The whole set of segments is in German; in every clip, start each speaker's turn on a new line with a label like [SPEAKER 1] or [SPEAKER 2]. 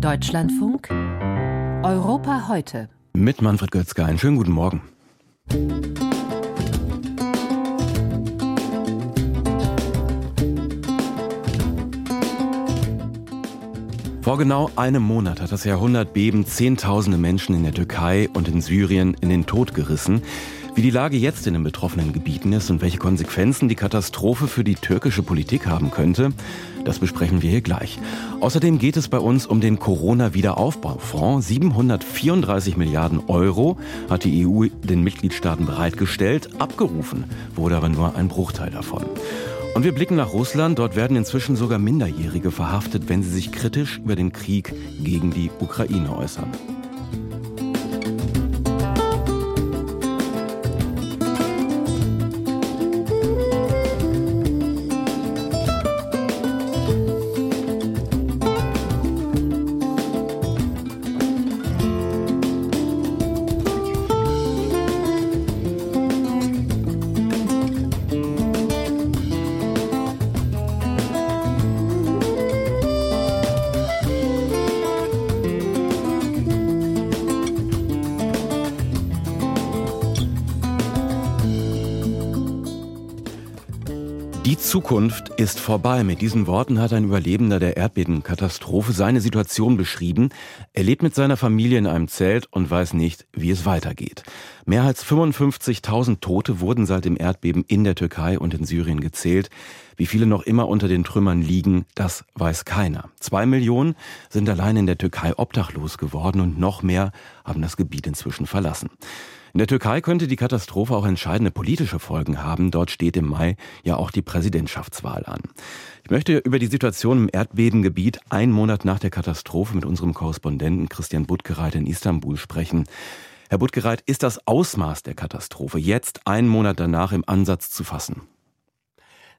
[SPEAKER 1] Deutschlandfunk Europa heute.
[SPEAKER 2] Mit Manfred Götzke. Einen schönen guten Morgen. Vor genau einem Monat hat das Jahrhundertbeben Zehntausende Menschen in der Türkei und in Syrien in den Tod gerissen. Wie die Lage jetzt in den betroffenen Gebieten ist und welche Konsequenzen die Katastrophe für die türkische Politik haben könnte, das besprechen wir hier gleich. Außerdem geht es bei uns um den Corona-Wiederaufbaufonds. 734 Milliarden Euro hat die EU den Mitgliedstaaten bereitgestellt. Abgerufen wurde aber nur ein Bruchteil davon. Und wir blicken nach Russland. Dort werden inzwischen sogar Minderjährige verhaftet, wenn sie sich kritisch über den Krieg gegen die Ukraine äußern. Zukunft ist vorbei. Mit diesen Worten hat ein Überlebender der Erdbebenkatastrophe seine Situation beschrieben. Er lebt mit seiner Familie in einem Zelt und weiß nicht, wie es weitergeht. Mehr als 55.000 Tote wurden seit dem Erdbeben in der Türkei und in Syrien gezählt. Wie viele noch immer unter den Trümmern liegen, das weiß keiner. Zwei Millionen sind allein in der Türkei obdachlos geworden und noch mehr haben das Gebiet inzwischen verlassen. In der Türkei könnte die Katastrophe auch entscheidende politische Folgen haben. Dort steht im Mai ja auch die Präsidentschaftswahl an. Ich möchte über die Situation im Erdbebengebiet einen Monat nach der Katastrophe mit unserem Korrespondenten Christian Buttgereit in Istanbul sprechen. Herr Buttgereit, ist das Ausmaß der Katastrophe jetzt einen Monat danach im Ansatz zu fassen?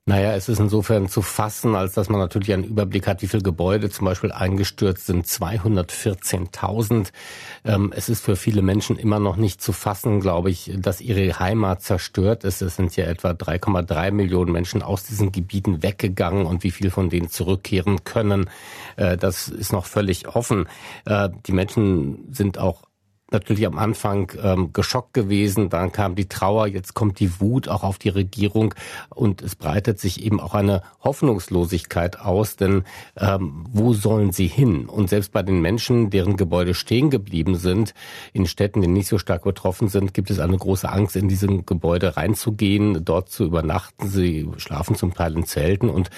[SPEAKER 3] Naja, es ist insofern zu fassen, als dass man natürlich einen Überblick hat, wie viele Gebäude zum Beispiel eingestürzt sind. 214.000. Ähm, es ist für viele Menschen immer noch nicht zu fassen, glaube ich, dass ihre Heimat zerstört ist. Es sind ja etwa 3,3 Millionen Menschen aus diesen Gebieten weggegangen und wie viel von denen zurückkehren können, äh, das ist noch völlig offen. Äh, die Menschen sind auch natürlich am Anfang ähm, geschockt gewesen, dann kam die Trauer, jetzt kommt die Wut auch auf die Regierung und es breitet sich eben auch eine Hoffnungslosigkeit aus, denn ähm, wo sollen sie hin? Und selbst bei den Menschen, deren Gebäude stehen geblieben sind, in Städten, die nicht so stark betroffen sind, gibt es eine große Angst, in diesem Gebäude reinzugehen, dort zu übernachten. Sie schlafen zum Teil in Zelten und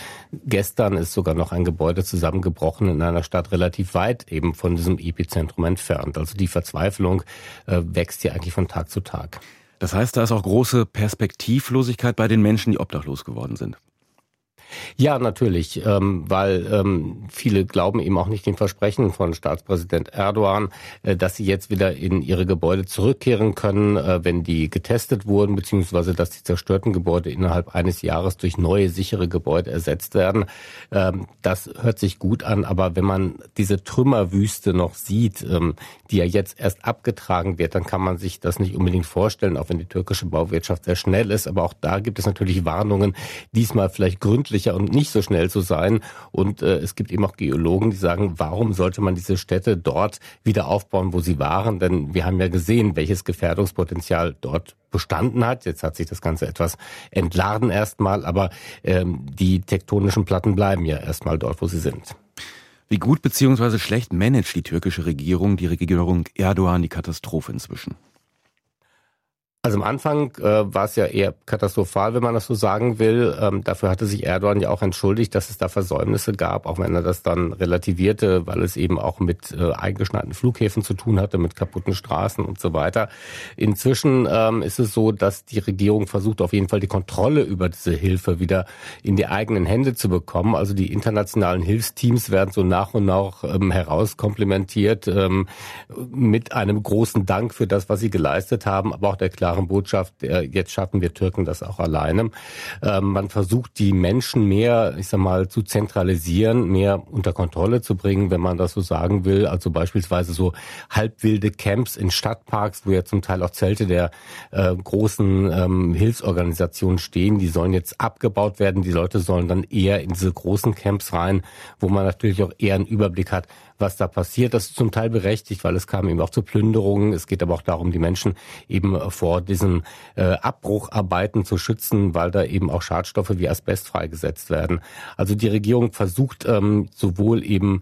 [SPEAKER 3] gestern ist sogar noch ein Gebäude zusammengebrochen in einer Stadt relativ weit eben von diesem Epizentrum entfernt. Also die Verzweiflung Verzweiflung äh, wächst hier eigentlich von Tag zu Tag.
[SPEAKER 2] Das heißt, da ist auch große Perspektivlosigkeit bei den Menschen, die obdachlos geworden sind.
[SPEAKER 3] Ja, natürlich, ähm, weil ähm, viele glauben eben auch nicht den Versprechen von Staatspräsident Erdogan, äh, dass sie jetzt wieder in ihre Gebäude zurückkehren können, äh, wenn die getestet wurden, beziehungsweise dass die zerstörten Gebäude innerhalb eines Jahres durch neue sichere Gebäude ersetzt werden. Ähm, das hört sich gut an, aber wenn man diese Trümmerwüste noch sieht, ähm, die ja jetzt erst abgetragen wird, dann kann man sich das nicht unbedingt vorstellen, auch wenn die türkische Bauwirtschaft sehr schnell ist. Aber auch da gibt es natürlich Warnungen, diesmal vielleicht gründlich sicher und nicht so schnell zu sein. Und äh, es gibt eben auch Geologen, die sagen, warum sollte man diese Städte dort wieder aufbauen, wo sie waren? Denn wir haben ja gesehen, welches Gefährdungspotenzial dort bestanden hat. Jetzt hat sich das Ganze etwas entladen erstmal, aber ähm, die tektonischen Platten bleiben ja erstmal dort, wo sie sind.
[SPEAKER 2] Wie gut bzw. schlecht managt die türkische Regierung, die Regierung Erdogan, die Katastrophe inzwischen?
[SPEAKER 3] Also am Anfang äh, war es ja eher katastrophal, wenn man das so sagen will. Ähm, dafür hatte sich Erdogan ja auch entschuldigt, dass es da Versäumnisse gab, auch wenn er das dann relativierte, weil es eben auch mit äh, eingeschneiten Flughäfen zu tun hatte, mit kaputten Straßen und so weiter. Inzwischen ähm, ist es so, dass die Regierung versucht, auf jeden Fall die Kontrolle über diese Hilfe wieder in die eigenen Hände zu bekommen. Also die internationalen Hilfsteams werden so nach und nach ähm, herauskomplimentiert ähm, mit einem großen Dank für das, was sie geleistet haben, aber auch der klaren Botschaft, jetzt schaffen wir Türken das auch alleine. Ähm, man versucht die Menschen mehr, ich sag mal, zu zentralisieren, mehr unter Kontrolle zu bringen, wenn man das so sagen will. Also beispielsweise so halbwilde Camps in Stadtparks, wo ja zum Teil auch Zelte der äh, großen ähm, Hilfsorganisationen stehen, die sollen jetzt abgebaut werden. Die Leute sollen dann eher in diese großen Camps rein, wo man natürlich auch eher einen Überblick hat, was da passiert. Das ist zum Teil berechtigt, weil es kam eben auch zu Plünderungen. Es geht aber auch darum, die Menschen eben vor diesen äh, Abbrucharbeiten zu schützen, weil da eben auch Schadstoffe wie Asbest freigesetzt werden. Also die Regierung versucht ähm, sowohl eben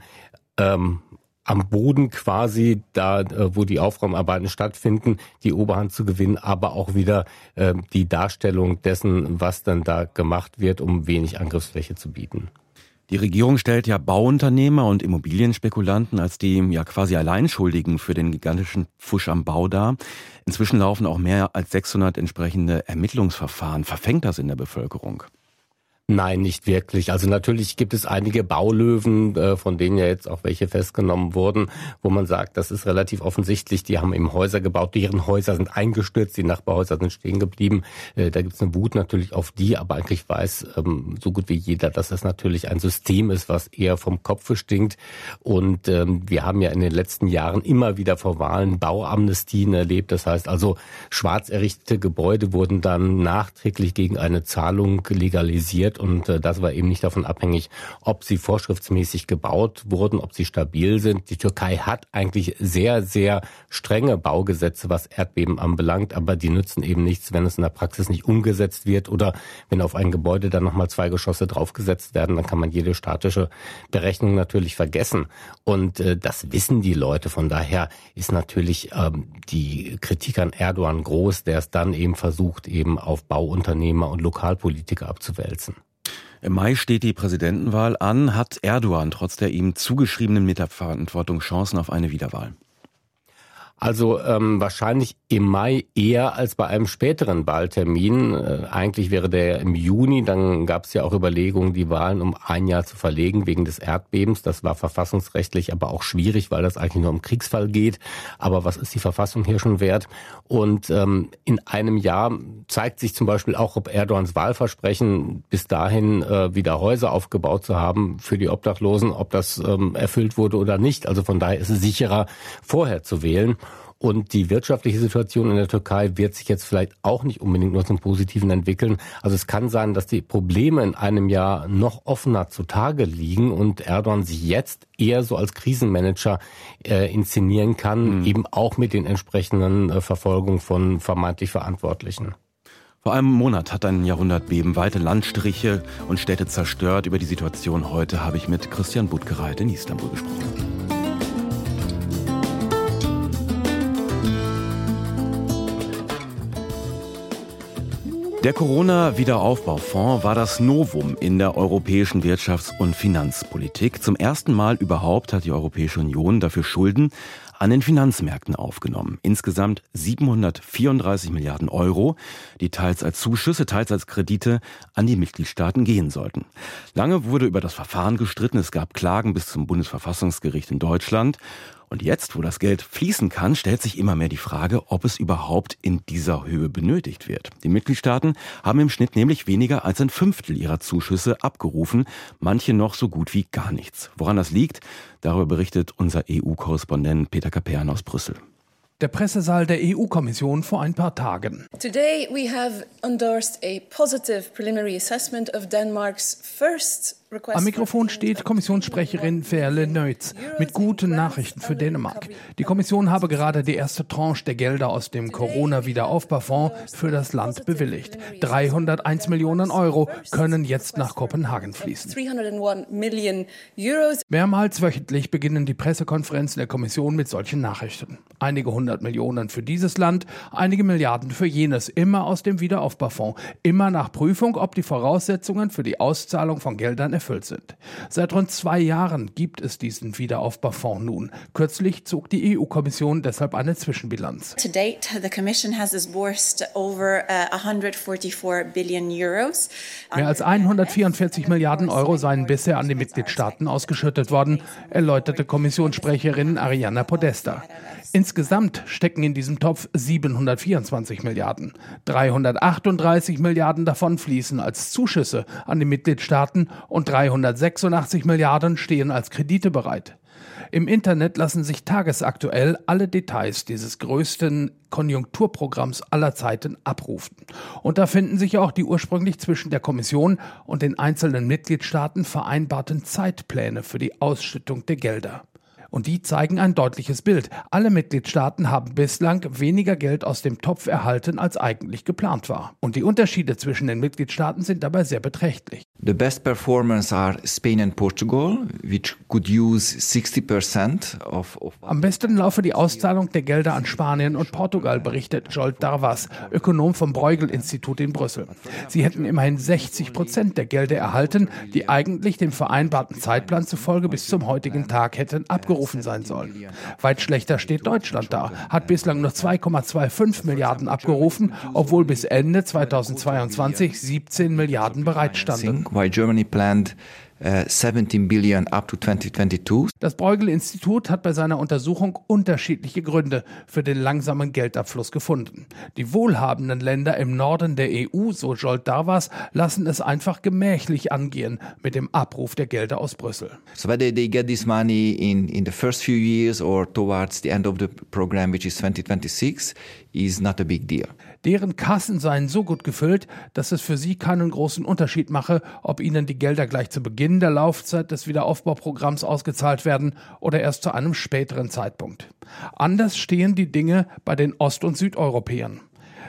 [SPEAKER 3] ähm, am Boden quasi, da äh, wo die Aufräumarbeiten stattfinden, die Oberhand zu gewinnen, aber auch wieder äh, die Darstellung dessen, was dann da gemacht wird, um wenig Angriffsfläche zu bieten.
[SPEAKER 2] Die Regierung stellt ja Bauunternehmer und Immobilienspekulanten als die ja quasi Alleinschuldigen für den gigantischen Pfusch am Bau dar. Inzwischen laufen auch mehr als 600 entsprechende Ermittlungsverfahren. Verfängt das in der Bevölkerung?
[SPEAKER 3] Nein, nicht wirklich. Also natürlich gibt es einige Baulöwen, äh, von denen ja jetzt auch welche festgenommen wurden, wo man sagt, das ist relativ offensichtlich, die haben eben Häuser gebaut, deren Häuser sind eingestürzt, die Nachbarhäuser sind stehen geblieben. Äh, da gibt es eine Wut natürlich auf die, aber eigentlich weiß ähm, so gut wie jeder, dass das natürlich ein System ist, was eher vom Kopf stinkt. Und ähm, wir haben ja in den letzten Jahren immer wieder vor Wahlen Bauamnestien erlebt. Das heißt also, schwarz errichtete Gebäude wurden dann nachträglich gegen eine Zahlung legalisiert und äh, das war eben nicht davon abhängig, ob sie vorschriftsmäßig gebaut wurden, ob sie stabil sind. Die Türkei hat eigentlich sehr, sehr strenge Baugesetze, was Erdbeben anbelangt, aber die nützen eben nichts, wenn es in der Praxis nicht umgesetzt wird oder wenn auf ein Gebäude dann nochmal zwei Geschosse draufgesetzt werden, dann kann man jede statische Berechnung natürlich vergessen. Und äh, das wissen die Leute. Von daher ist natürlich ähm, die Kritik an Erdogan groß, der es dann eben versucht, eben auf Bauunternehmer und Lokalpolitiker abzuwälzen.
[SPEAKER 2] Im Mai steht die Präsidentenwahl an. Hat Erdogan trotz der ihm zugeschriebenen Mitverantwortung Chancen auf eine Wiederwahl?
[SPEAKER 3] Also ähm, wahrscheinlich im Mai eher als bei einem späteren Wahltermin. Äh, eigentlich wäre der im Juni. Dann gab es ja auch Überlegungen, die Wahlen um ein Jahr zu verlegen wegen des Erdbebens. Das war verfassungsrechtlich aber auch schwierig, weil das eigentlich nur um Kriegsfall geht. Aber was ist die Verfassung hier schon wert? Und ähm, in einem Jahr zeigt sich zum Beispiel auch, ob Erdogans Wahlversprechen bis dahin äh, wieder Häuser aufgebaut zu haben für die Obdachlosen, ob das ähm, erfüllt wurde oder nicht. Also von daher ist es sicherer, vorher zu wählen. Und die wirtschaftliche Situation in der Türkei wird sich jetzt vielleicht auch nicht unbedingt nur zum Positiven entwickeln. Also es kann sein, dass die Probleme in einem Jahr noch offener zutage liegen und Erdogan sich jetzt eher so als Krisenmanager äh, inszenieren kann, mhm. eben auch mit den entsprechenden äh, Verfolgungen von vermeintlich Verantwortlichen.
[SPEAKER 2] Vor einem Monat hat ein Jahrhundertbeben weite Landstriche und Städte zerstört. Über die Situation heute habe ich mit Christian Budgereit in Istanbul gesprochen. Der Corona-Wiederaufbaufonds war das Novum in der europäischen Wirtschafts- und Finanzpolitik. Zum ersten Mal überhaupt hat die Europäische Union dafür Schulden an den Finanzmärkten aufgenommen. Insgesamt 734 Milliarden Euro, die teils als Zuschüsse, teils als Kredite an die Mitgliedstaaten gehen sollten. Lange wurde über das Verfahren gestritten. Es gab Klagen bis zum Bundesverfassungsgericht in Deutschland. Und jetzt, wo das Geld fließen kann, stellt sich immer mehr die Frage, ob es überhaupt in dieser Höhe benötigt wird. Die Mitgliedstaaten haben im Schnitt nämlich weniger als ein Fünftel ihrer Zuschüsse abgerufen, manche noch so gut wie gar nichts. Woran das liegt, darüber berichtet unser EU-Korrespondent Peter Kapern aus Brüssel.
[SPEAKER 4] Der Pressesaal der EU-Kommission vor ein paar Tagen.
[SPEAKER 5] Today we have endorsed a positive preliminary assessment of Denmark's first
[SPEAKER 4] am Mikrofon steht Kommissionssprecherin Verle Neutz mit guten Nachrichten für Dänemark. Die Kommission habe gerade die erste Tranche der Gelder aus dem Corona-Wiederaufbaufonds für das Land bewilligt. 301 Millionen Euro können jetzt nach Kopenhagen fließen. Mehrmals wöchentlich beginnen die Pressekonferenzen der Kommission mit solchen Nachrichten. Einige hundert Millionen für dieses Land, einige Milliarden für jenes, immer aus dem Wiederaufbaufonds, immer nach Prüfung, ob die Voraussetzungen für die Auszahlung von Geldern erfüllt sind. Seit rund zwei Jahren gibt es diesen Wiederaufbaufonds nun. Kürzlich zog die EU-Kommission deshalb eine Zwischenbilanz. To date, the Commission has disbursed over 144 uh, billion euros. Mehr als 144 Milliarden Euro seien bisher an die Mitgliedstaaten ausgeschüttet worden, erläuterte Kommissionssprecherin Ariana Podesta. Insgesamt stecken in diesem Topf 724 Milliarden. 338 Milliarden davon fließen als Zuschüsse an die Mitgliedstaaten und 386 Milliarden stehen als Kredite bereit. Im Internet lassen sich tagesaktuell alle Details dieses größten Konjunkturprogramms aller Zeiten abrufen. Und da finden sich auch die ursprünglich zwischen der Kommission und den einzelnen Mitgliedstaaten vereinbarten Zeitpläne für die Ausschüttung der Gelder. Und die zeigen ein deutliches Bild. Alle Mitgliedstaaten haben bislang weniger Geld aus dem Topf erhalten, als eigentlich geplant war. Und die Unterschiede zwischen den Mitgliedstaaten sind dabei sehr beträchtlich.
[SPEAKER 6] The best performers are Spain and Portugal, which could use 60% of, of
[SPEAKER 4] Am besten laufe die Auszahlung der Gelder an Spanien und Portugal, berichtet Jolt Darvas, Ökonom vom Bruegel-Institut in Brüssel. Sie hätten immerhin 60 Prozent der Gelder erhalten, die eigentlich dem vereinbarten Zeitplan zufolge bis zum heutigen Tag hätten abgerufen sein sollen. Weit schlechter steht Deutschland da, hat bislang nur 2,25 Milliarden abgerufen, obwohl bis Ende 2022 17 Milliarden bereitstanden.
[SPEAKER 6] While Germany planned 17 uh, billion up to 2022.
[SPEAKER 4] Das Bruegel-Institut hat bei seiner Untersuchung unterschiedliche Gründe für den langsamen Geldabfluss gefunden. Die wohlhabenden Länder im Norden der EU, so Jolt Davas, lassen es einfach gemächlich angehen mit dem Abruf der Gelder aus Brüssel.
[SPEAKER 6] So whether they get this money in, in the first few years or towards the end of the program, which is 2026, is not a big deal.
[SPEAKER 4] Deren Kassen seien so gut gefüllt, dass es für sie keinen großen Unterschied mache, ob ihnen die Gelder gleich zu Beginn der Laufzeit des Wiederaufbauprogramms ausgezahlt werden oder erst zu einem späteren Zeitpunkt. Anders stehen die Dinge bei den Ost- und Südeuropäern.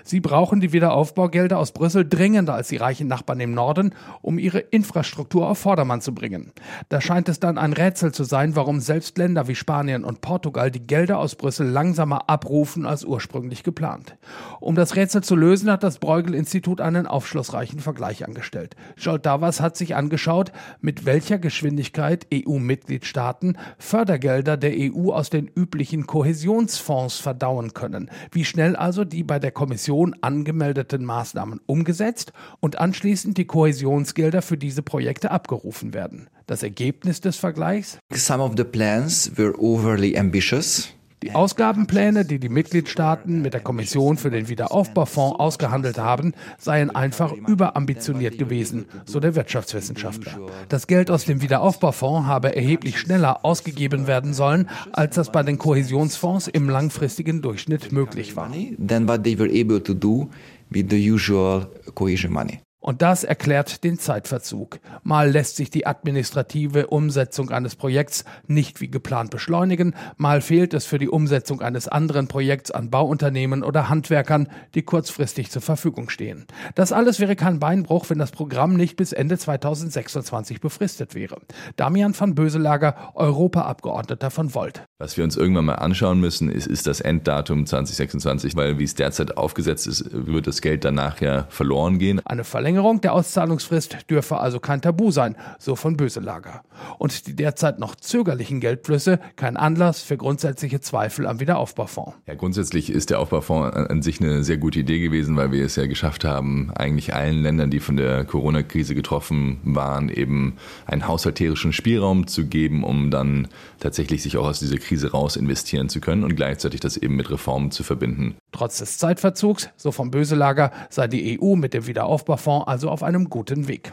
[SPEAKER 4] Sie brauchen die Wiederaufbaugelder aus Brüssel dringender als die reichen Nachbarn im Norden, um ihre Infrastruktur auf Vordermann zu bringen. Da scheint es dann ein Rätsel zu sein, warum selbst Länder wie Spanien und Portugal die Gelder aus Brüssel langsamer abrufen als ursprünglich geplant. Um das Rätsel zu lösen, hat das Bruegel-Institut einen aufschlussreichen Vergleich angestellt. Scholt Davas hat sich angeschaut, mit welcher Geschwindigkeit EU-Mitgliedstaaten Fördergelder der EU aus den üblichen Kohäsionsfonds verdauen können, wie schnell also die bei der Kommission Kommission angemeldeten Maßnahmen umgesetzt und anschließend die Kohäsionsgelder für diese Projekte abgerufen werden. Das Ergebnis des Vergleichs?
[SPEAKER 6] Some of the plans were overly ambitious.
[SPEAKER 4] Die Ausgabenpläne, die die Mitgliedstaaten mit der Kommission für den Wiederaufbaufonds ausgehandelt haben, seien einfach überambitioniert gewesen, so der Wirtschaftswissenschaftler. Das Geld aus dem Wiederaufbaufonds habe erheblich schneller ausgegeben werden sollen, als das bei den Kohäsionsfonds im langfristigen Durchschnitt möglich war.
[SPEAKER 6] Than what they were able to do with the usual cohesion money.
[SPEAKER 4] Und das erklärt den Zeitverzug. Mal lässt sich die administrative Umsetzung eines Projekts nicht wie geplant beschleunigen, mal fehlt es für die Umsetzung eines anderen Projekts an Bauunternehmen oder Handwerkern, die kurzfristig zur Verfügung stehen. Das alles wäre kein Beinbruch, wenn das Programm nicht bis Ende 2026 befristet wäre. Damian van Böselager, Europaabgeordneter von Volt.
[SPEAKER 7] Was wir uns irgendwann mal anschauen müssen, ist, ist das Enddatum 2026, weil wie es derzeit aufgesetzt ist, wird das Geld danach ja verloren gehen.
[SPEAKER 4] Eine Verlängerung der Auszahlungsfrist dürfe also kein Tabu sein, so von Böselager. Und die derzeit noch zögerlichen Geldflüsse kein Anlass für grundsätzliche Zweifel am Wiederaufbaufonds.
[SPEAKER 7] Ja, grundsätzlich ist der Aufbaufonds an sich eine sehr gute Idee gewesen, weil wir es ja geschafft haben, eigentlich allen Ländern, die von der Corona-Krise getroffen waren, eben einen haushalterischen Spielraum zu geben, um dann tatsächlich sich auch aus dieser Krise raus investieren zu können und gleichzeitig das eben mit Reformen zu verbinden.
[SPEAKER 4] Trotz des Zeitverzugs, so vom Böselager, sei die EU mit dem Wiederaufbaufonds also auf einem guten Weg.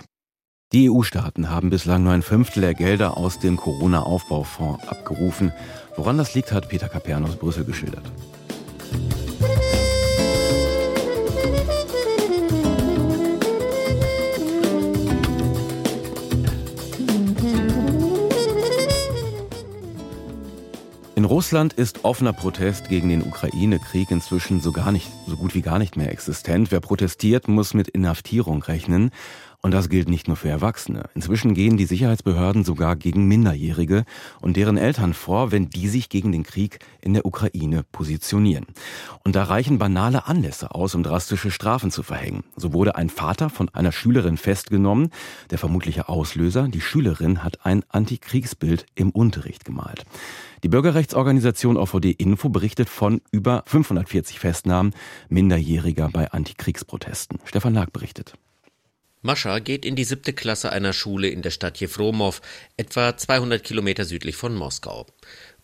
[SPEAKER 2] Die EU-Staaten haben bislang nur ein Fünftel der Gelder aus dem Corona-Aufbaufonds abgerufen. Woran das liegt, hat Peter Kapern aus Brüssel geschildert. Russland ist offener Protest gegen den Ukraine-Krieg inzwischen so gar nicht, so gut wie gar nicht mehr existent. Wer protestiert, muss mit Inhaftierung rechnen. Und das gilt nicht nur für Erwachsene. Inzwischen gehen die Sicherheitsbehörden sogar gegen Minderjährige und deren Eltern vor, wenn die sich gegen den Krieg in der Ukraine positionieren. Und da reichen banale Anlässe aus, um drastische Strafen zu verhängen. So wurde ein Vater von einer Schülerin festgenommen. Der vermutliche Auslöser, die Schülerin hat ein Antikriegsbild im Unterricht gemalt. Die Bürgerrechtsorganisation OVD Info berichtet von über 540 Festnahmen Minderjähriger bei Antikriegsprotesten. Stefan Lag berichtet.
[SPEAKER 8] Mascha geht in die siebte Klasse einer Schule in der Stadt Jefromov, etwa 200 Kilometer südlich von Moskau.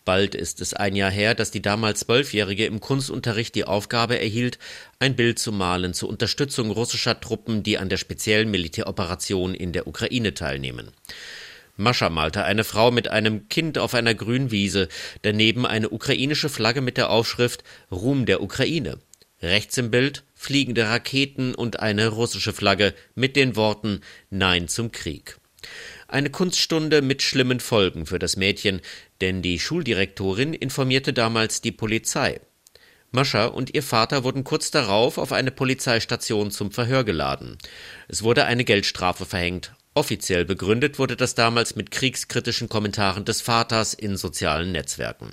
[SPEAKER 8] Bald ist es ein Jahr her, dass die damals Zwölfjährige im Kunstunterricht die Aufgabe erhielt, ein Bild zu malen zur Unterstützung russischer Truppen, die an der speziellen Militäroperation in der Ukraine teilnehmen. Mascha malte eine Frau mit einem Kind auf einer Grünwiese, daneben eine ukrainische Flagge mit der Aufschrift Ruhm der Ukraine. Rechts im Bild fliegende Raketen und eine russische Flagge mit den Worten Nein zum Krieg. Eine Kunststunde mit schlimmen Folgen für das Mädchen, denn die Schuldirektorin informierte damals die Polizei. Mascha und ihr Vater wurden kurz darauf auf eine Polizeistation zum Verhör geladen. Es wurde eine Geldstrafe verhängt. Offiziell begründet wurde das damals mit kriegskritischen Kommentaren des Vaters in sozialen Netzwerken.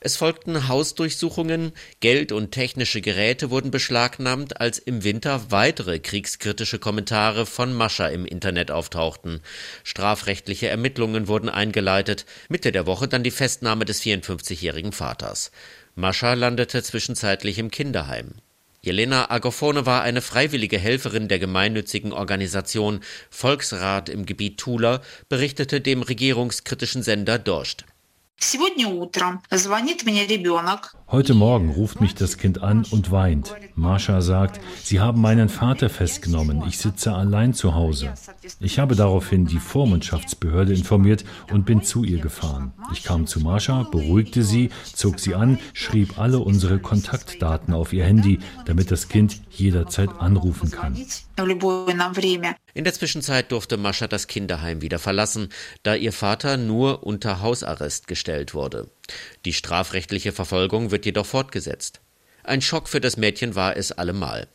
[SPEAKER 8] Es folgten Hausdurchsuchungen, Geld und technische Geräte wurden beschlagnahmt, als im Winter weitere kriegskritische Kommentare von Mascha im Internet auftauchten. Strafrechtliche Ermittlungen wurden eingeleitet, Mitte der Woche dann die Festnahme des 54-jährigen Vaters. Mascha landete zwischenzeitlich im Kinderheim. Jelena Agofone war eine freiwillige Helferin der gemeinnützigen Organisation Volksrat im Gebiet Tula, berichtete dem regierungskritischen Sender Dorscht. Сегодня утром звонит мне ребенок.
[SPEAKER 9] Heute Morgen ruft mich das Kind an und weint. Mascha sagt, Sie haben meinen Vater festgenommen. Ich sitze allein zu Hause. Ich habe daraufhin die Vormundschaftsbehörde informiert und bin zu ihr gefahren. Ich kam zu Mascha, beruhigte sie, zog sie an, schrieb alle unsere Kontaktdaten auf ihr Handy, damit das Kind jederzeit anrufen kann.
[SPEAKER 8] In der Zwischenzeit durfte Mascha das Kinderheim wieder verlassen, da ihr Vater nur unter Hausarrest gestellt wurde. Die strafrechtliche Verfolgung wird jedoch fortgesetzt. Ein Schock für das Mädchen war es allemal.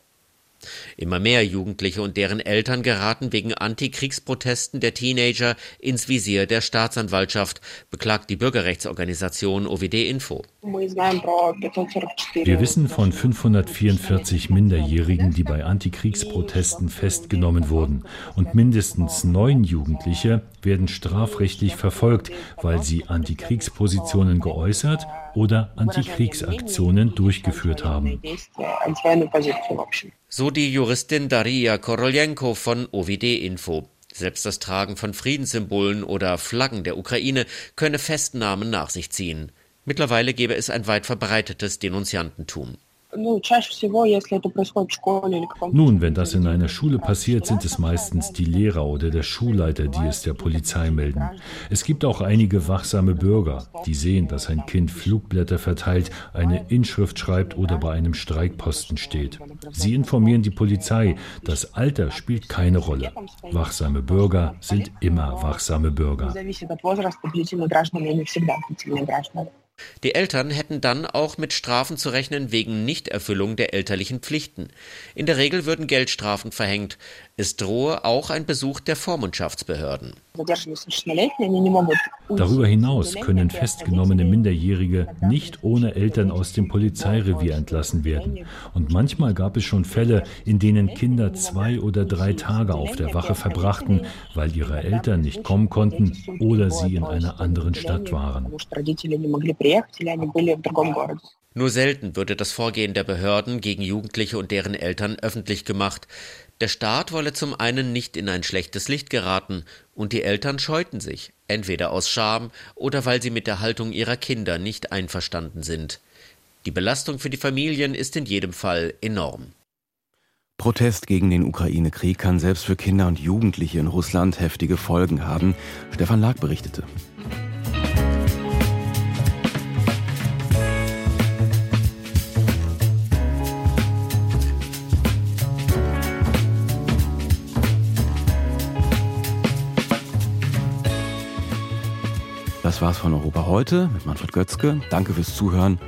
[SPEAKER 8] Immer mehr Jugendliche und deren Eltern geraten wegen Antikriegsprotesten der Teenager ins Visier der Staatsanwaltschaft, beklagt die Bürgerrechtsorganisation OVD Info.
[SPEAKER 9] Wir wissen von 544 Minderjährigen, die bei Antikriegsprotesten festgenommen wurden. Und mindestens neun Jugendliche werden strafrechtlich verfolgt, weil sie Antikriegspositionen geäußert oder Antikriegsaktionen durchgeführt haben.
[SPEAKER 8] So die Juristin Daria Korolenko von OVD Info. Selbst das Tragen von Friedenssymbolen oder Flaggen der Ukraine könne Festnahmen nach sich ziehen. Mittlerweile gebe es ein weit verbreitetes Denunziantentum.
[SPEAKER 9] Nun, wenn das in einer Schule passiert, sind es meistens die Lehrer oder der Schulleiter, die es der Polizei melden. Es gibt auch einige wachsame Bürger, die sehen, dass ein Kind Flugblätter verteilt, eine Inschrift schreibt oder bei einem Streikposten steht. Sie informieren die Polizei. Das Alter spielt keine Rolle. Wachsame Bürger sind immer wachsame Bürger.
[SPEAKER 8] Die Eltern hätten dann auch mit Strafen zu rechnen wegen Nichterfüllung der elterlichen Pflichten. In der Regel würden Geldstrafen verhängt. Es drohe auch ein Besuch der Vormundschaftsbehörden.
[SPEAKER 9] Darüber hinaus können festgenommene Minderjährige nicht ohne Eltern aus dem Polizeirevier entlassen werden. Und manchmal gab es schon Fälle, in denen Kinder zwei oder drei Tage auf der Wache verbrachten, weil ihre Eltern nicht kommen konnten oder sie in einer anderen Stadt waren.
[SPEAKER 8] Nur selten würde das Vorgehen der Behörden gegen Jugendliche und deren Eltern öffentlich gemacht. Der Staat wolle zum einen nicht in ein schlechtes Licht geraten, und die Eltern scheuten sich, entweder aus Scham oder weil sie mit der Haltung ihrer Kinder nicht einverstanden sind. Die Belastung für die Familien ist in jedem Fall enorm.
[SPEAKER 2] Protest gegen den Ukraine-Krieg kann selbst für Kinder und Jugendliche in Russland heftige Folgen haben. Stefan Lag berichtete. Das war's von Europa heute mit Manfred Götzke. Danke fürs Zuhören